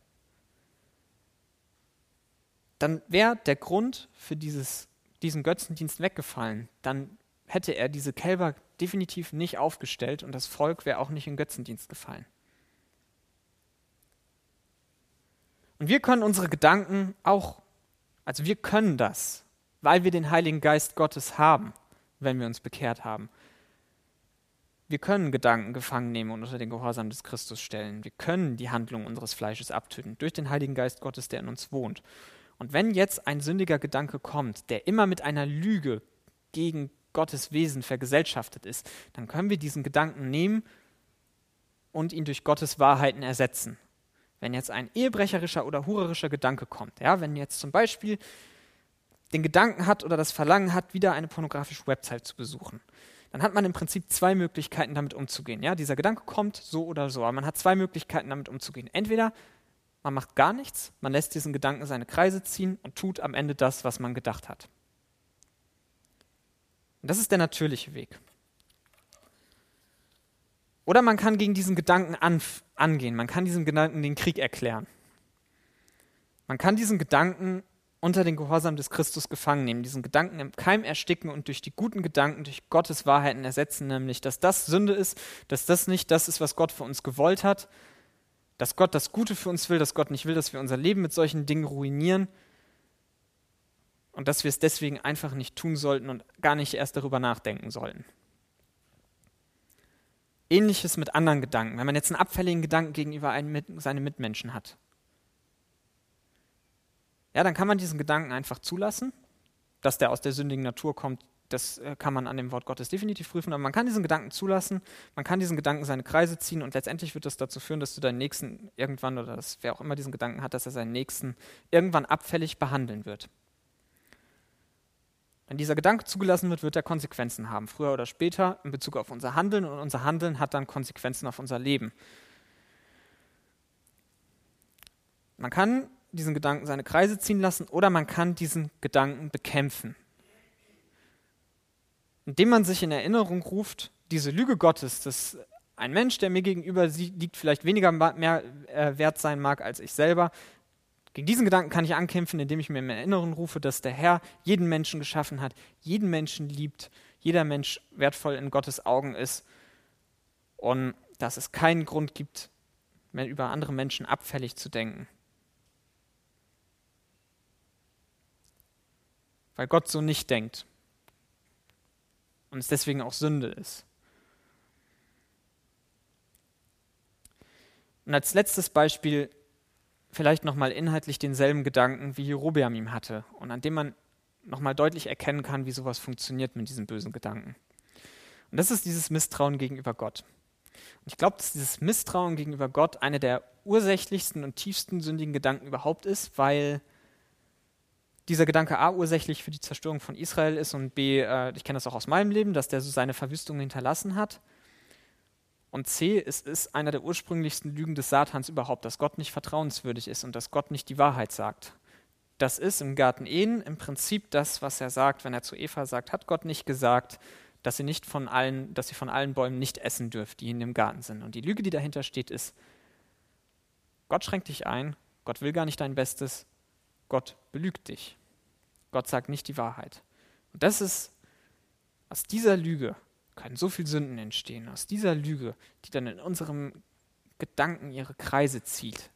dann wäre der Grund für dieses, diesen Götzendienst weggefallen. Dann hätte er diese Kälber definitiv nicht aufgestellt und das Volk wäre auch nicht in Götzendienst gefallen. Und wir können unsere Gedanken auch, also wir können das, weil wir den Heiligen Geist Gottes haben, wenn wir uns bekehrt haben. Wir können Gedanken gefangen nehmen und unter den Gehorsam des Christus stellen. Wir können die Handlung unseres Fleisches abtöten durch den Heiligen Geist Gottes, der in uns wohnt. Und wenn jetzt ein sündiger Gedanke kommt, der immer mit einer Lüge gegen Gottes Wesen vergesellschaftet ist, dann können wir diesen Gedanken nehmen und ihn durch Gottes Wahrheiten ersetzen. Wenn jetzt ein ehebrecherischer oder hurerischer Gedanke kommt, ja, wenn jetzt zum Beispiel den Gedanken hat oder das Verlangen hat, wieder eine pornografische Website zu besuchen, dann hat man im Prinzip zwei Möglichkeiten, damit umzugehen. Ja, dieser Gedanke kommt so oder so, aber man hat zwei Möglichkeiten, damit umzugehen. Entweder man macht gar nichts, man lässt diesen Gedanken seine Kreise ziehen und tut am Ende das, was man gedacht hat. Und das ist der natürliche Weg. Oder man kann gegen diesen Gedanken an, angehen, man kann diesem Gedanken den Krieg erklären. Man kann diesen Gedanken unter den Gehorsam des Christus gefangen nehmen, diesen Gedanken im Keim ersticken und durch die guten Gedanken, durch Gottes Wahrheiten ersetzen, nämlich, dass das Sünde ist, dass das nicht das ist, was Gott für uns gewollt hat, dass Gott das Gute für uns will, dass Gott nicht will, dass wir unser Leben mit solchen Dingen ruinieren und dass wir es deswegen einfach nicht tun sollten und gar nicht erst darüber nachdenken sollten. Ähnliches mit anderen Gedanken. Wenn man jetzt einen abfälligen Gedanken gegenüber einem, seine Mitmenschen hat, ja, dann kann man diesen Gedanken einfach zulassen, dass der aus der sündigen Natur kommt. Das äh, kann man an dem Wort Gottes definitiv prüfen, aber man kann diesen Gedanken zulassen, man kann diesen Gedanken seine Kreise ziehen und letztendlich wird das dazu führen, dass du deinen Nächsten irgendwann, oder dass wer auch immer diesen Gedanken hat, dass er seinen Nächsten irgendwann abfällig behandeln wird. Wenn dieser Gedanke zugelassen wird, wird er Konsequenzen haben, früher oder später in Bezug auf unser Handeln und unser Handeln hat dann Konsequenzen auf unser Leben. Man kann diesen Gedanken seine Kreise ziehen lassen oder man kann diesen Gedanken bekämpfen. Indem man sich in Erinnerung ruft, diese Lüge Gottes, dass ein Mensch, der mir gegenüber liegt, vielleicht weniger mehr äh, wert sein mag als ich selber, gegen diesen Gedanken kann ich ankämpfen, indem ich mir in Erinnerung rufe, dass der Herr jeden Menschen geschaffen hat, jeden Menschen liebt, jeder Mensch wertvoll in Gottes Augen ist und dass es keinen Grund gibt, über andere Menschen abfällig zu denken. Weil Gott so nicht denkt und es deswegen auch Sünde ist. Und als letztes Beispiel vielleicht nochmal inhaltlich denselben Gedanken, wie Jerobeam ihm hatte und an dem man nochmal deutlich erkennen kann, wie sowas funktioniert mit diesen bösen Gedanken. Und das ist dieses Misstrauen gegenüber Gott. Und ich glaube, dass dieses Misstrauen gegenüber Gott eine der ursächlichsten und tiefsten sündigen Gedanken überhaupt ist, weil dieser Gedanke A ursächlich für die Zerstörung von Israel ist und B, äh, ich kenne das auch aus meinem Leben, dass der so seine Verwüstung hinterlassen hat. Und C, es ist einer der ursprünglichsten Lügen des Satans überhaupt, dass Gott nicht vertrauenswürdig ist und dass Gott nicht die Wahrheit sagt. Das ist im Garten Ehen im Prinzip das, was er sagt, wenn er zu Eva sagt, hat Gott nicht gesagt, dass sie nicht von allen, dass sie von allen Bäumen nicht essen dürft, die in dem Garten sind. Und die Lüge, die dahinter steht, ist, Gott schränkt dich ein, Gott will gar nicht dein Bestes, Gott belügt dich. Gott sagt nicht die Wahrheit. Und das ist aus dieser Lüge können so viele Sünden entstehen. Aus dieser Lüge, die dann in unserem Gedanken ihre Kreise zieht,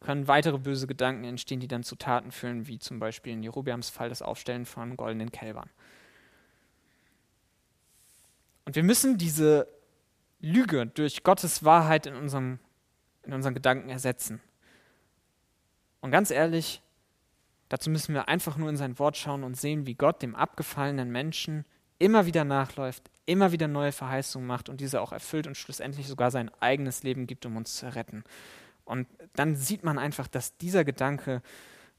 können weitere böse Gedanken entstehen, die dann zu Taten führen, wie zum Beispiel in Jerobeams Fall das Aufstellen von goldenen Kälbern. Und wir müssen diese Lüge durch Gottes Wahrheit in, unserem, in unseren Gedanken ersetzen. Und ganz ehrlich, dazu müssen wir einfach nur in sein Wort schauen und sehen, wie Gott dem abgefallenen Menschen immer wieder nachläuft, immer wieder neue Verheißungen macht und diese auch erfüllt und schlussendlich sogar sein eigenes Leben gibt, um uns zu retten. Und dann sieht man einfach, dass dieser Gedanke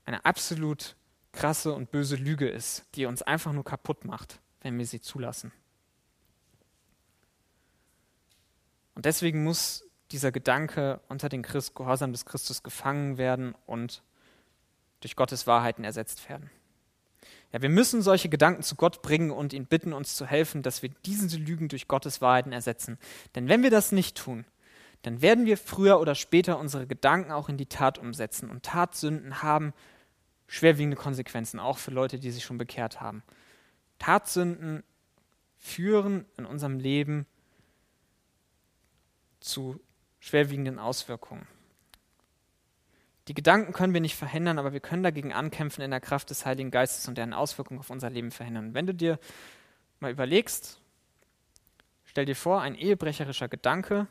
eine absolut krasse und böse Lüge ist, die uns einfach nur kaputt macht, wenn wir sie zulassen. Und deswegen muss dieser Gedanke unter den Christ, Gehorsam des Christus gefangen werden und durch Gottes Wahrheiten ersetzt werden. Ja, wir müssen solche Gedanken zu Gott bringen und ihn bitten, uns zu helfen, dass wir diese Lügen durch Gottes Wahrheiten ersetzen. Denn wenn wir das nicht tun, dann werden wir früher oder später unsere Gedanken auch in die Tat umsetzen. Und Tatsünden haben schwerwiegende Konsequenzen, auch für Leute, die sich schon bekehrt haben. Tatsünden führen in unserem Leben zu schwerwiegenden Auswirkungen. Die Gedanken können wir nicht verhindern, aber wir können dagegen ankämpfen in der Kraft des Heiligen Geistes und deren Auswirkungen auf unser Leben verhindern. Wenn du dir mal überlegst, stell dir vor, ein ehebrecherischer Gedanke,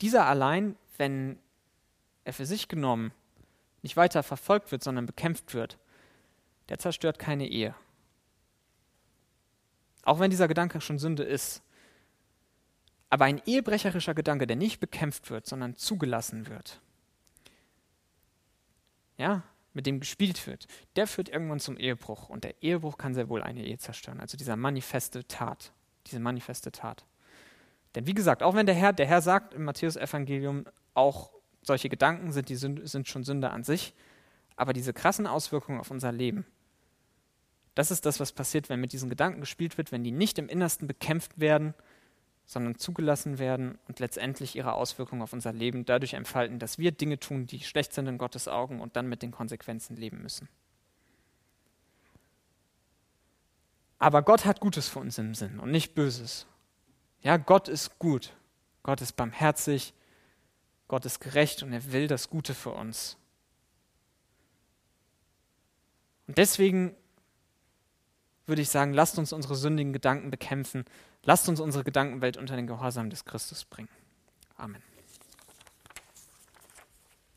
dieser allein, wenn er für sich genommen nicht weiter verfolgt wird, sondern bekämpft wird, der zerstört keine Ehe. Auch wenn dieser Gedanke schon Sünde ist. Aber ein ehebrecherischer Gedanke, der nicht bekämpft wird, sondern zugelassen wird, ja, mit dem gespielt wird, der führt irgendwann zum Ehebruch. Und der Ehebruch kann sehr wohl eine Ehe zerstören. Also dieser manifeste Tat, diese manifeste Tat. Denn wie gesagt, auch wenn der Herr, der Herr sagt im Matthäus-Evangelium, auch solche Gedanken sind, die sind schon Sünde an sich, aber diese krassen Auswirkungen auf unser Leben, das ist das, was passiert, wenn mit diesen Gedanken gespielt wird, wenn die nicht im Innersten bekämpft werden, sondern zugelassen werden und letztendlich ihre Auswirkungen auf unser Leben dadurch entfalten, dass wir Dinge tun, die schlecht sind in Gottes Augen und dann mit den Konsequenzen leben müssen. Aber Gott hat Gutes für uns im Sinn und nicht Böses. Ja, Gott ist gut. Gott ist barmherzig. Gott ist gerecht und er will das Gute für uns. Und deswegen würde ich sagen, lasst uns unsere sündigen Gedanken bekämpfen. Lasst uns unsere Gedankenwelt unter den Gehorsam des Christus bringen. Amen.